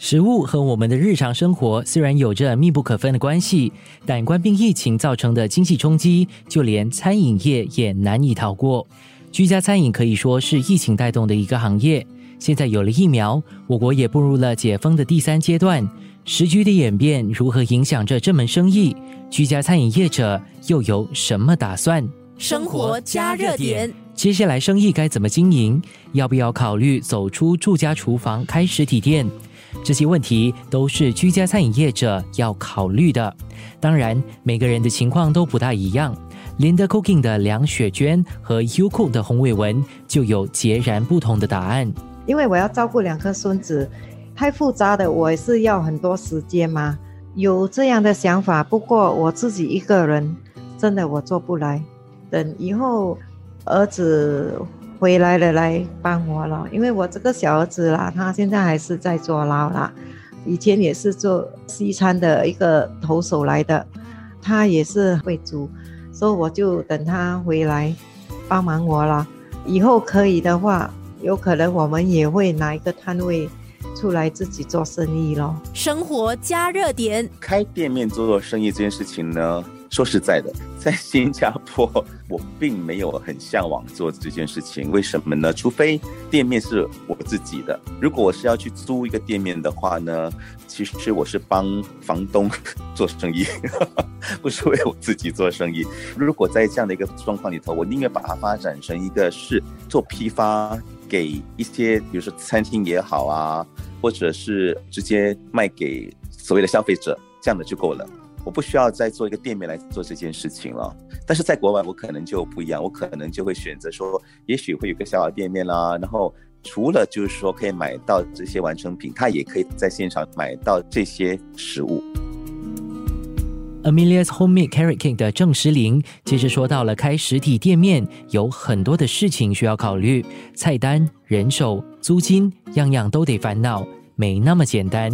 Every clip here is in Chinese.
食物和我们的日常生活虽然有着密不可分的关系，但冠病疫情造成的经济冲击，就连餐饮业也难以逃过。居家餐饮可以说是疫情带动的一个行业。现在有了疫苗，我国也步入了解封的第三阶段。时局的演变如何影响着这门生意？居家餐饮业者又有什么打算？生活加热点，接下来生意该怎么经营？要不要考虑走出住家厨房开实体店？这些问题都是居家餐饮业者要考虑的。当然，每个人的情况都不大一样。Linda Cooking 的梁雪娟和 You Cook 的洪伟文就有截然不同的答案。因为我要照顾两个孙子，太复杂的，我也是要很多时间嘛。有这样的想法，不过我自己一个人真的我做不来。等以后儿子。回来了，来帮我了。因为我这个小儿子啦，他现在还是在坐牢啦，以前也是做西餐的一个投手来的，他也是会煮，所以我就等他回来帮忙我了。以后可以的话，有可能我们也会拿一个摊位出来自己做生意咯。生活加热点，开店面做做生意这件事情呢？说实在的，在新加坡，我并没有很向往做这件事情。为什么呢？除非店面是我自己的。如果我是要去租一个店面的话呢，其实我是帮房东做生意，不是为我自己做生意。如果在这样的一个状况里头，我宁愿把它发展成一个是做批发给一些，比如说餐厅也好啊，或者是直接卖给所谓的消费者，这样的就够了。我不需要再做一个店面来做这件事情了，但是在国外我可能就不一样，我可能就会选择说，也许会有个小小店面啦，然后除了就是说可以买到这些完成品，他也可以在现场买到这些食物。Amelia's Homemade Carrot Cake 的郑时玲其实说到了开实体店面有很多的事情需要考虑，菜单、人手、租金，样样都得烦恼，没那么简单。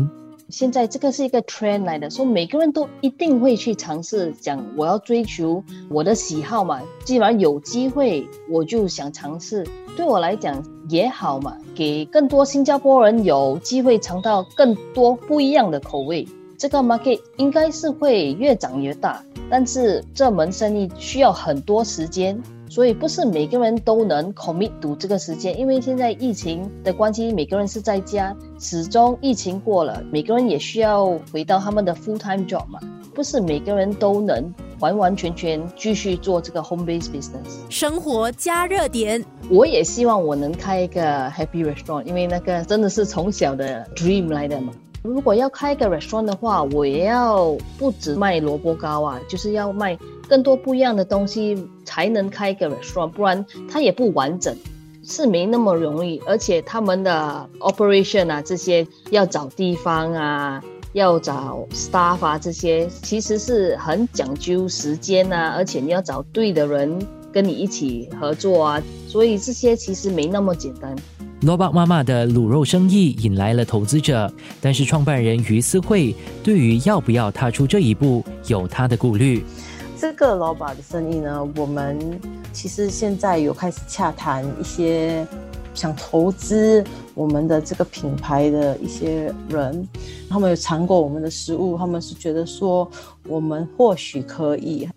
现在这个是一个 trend 来的，说每个人都一定会去尝试，讲我要追求我的喜好嘛。既然有机会，我就想尝试。对我来讲也好嘛，给更多新加坡人有机会尝到更多不一样的口味。这个 market 应该是会越长越大，但是这门生意需要很多时间。所以不是每个人都能 commit 读这个时间，因为现在疫情的关系，每个人是在家，始终疫情过了，每个人也需要回到他们的 full time job 嘛，不是每个人都能完完全全继续做这个 home base business。生活加热点，我也希望我能开一个 happy restaurant，因为那个真的是从小的 dream 来的嘛。如果要开一个 restaurant 的话，我也要不止卖萝卜糕啊，就是要卖。更多不一样的东西才能开一个 restaurant，不然它也不完整，是没那么容易。而且他们的 operation 啊，这些要找地方啊，要找 staff 啊，这些其实是很讲究时间啊，而且你要找对的人跟你一起合作啊，所以这些其实没那么简单。罗巴妈妈的卤肉生意引来了投资者，但是创办人于思慧对于要不要踏出这一步有他的顾虑。这个老板的生意呢，我们其实现在有开始洽谈一些想投资我们的这个品牌的一些人，他们有尝过我们的食物，他们是觉得说我们或许可以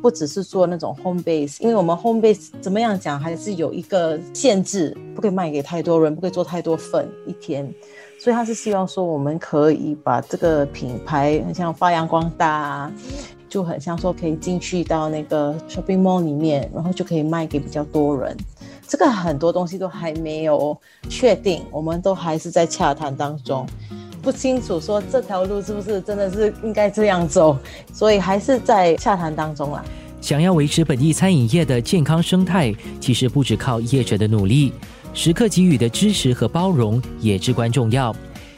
不只是做那种 home base，因为我们 home base 怎么样讲还是有一个限制，不可以卖给太多人，不可以做太多份一天，所以他是希望说我们可以把这个品牌很像发扬光大。就很像说可以进去到那个 shopping mall 里面，然后就可以卖给比较多人。这个很多东西都还没有确定，我们都还是在洽谈当中，不清楚说这条路是不是真的是应该这样走，所以还是在洽谈当中啦。想要维持本地餐饮业的健康生态，其实不只靠业者的努力，时刻给予的支持和包容也至关重要。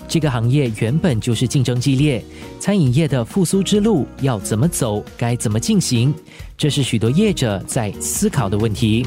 这个行业原本就是竞争激烈，餐饮业的复苏之路要怎么走，该怎么进行，这是许多业者在思考的问题。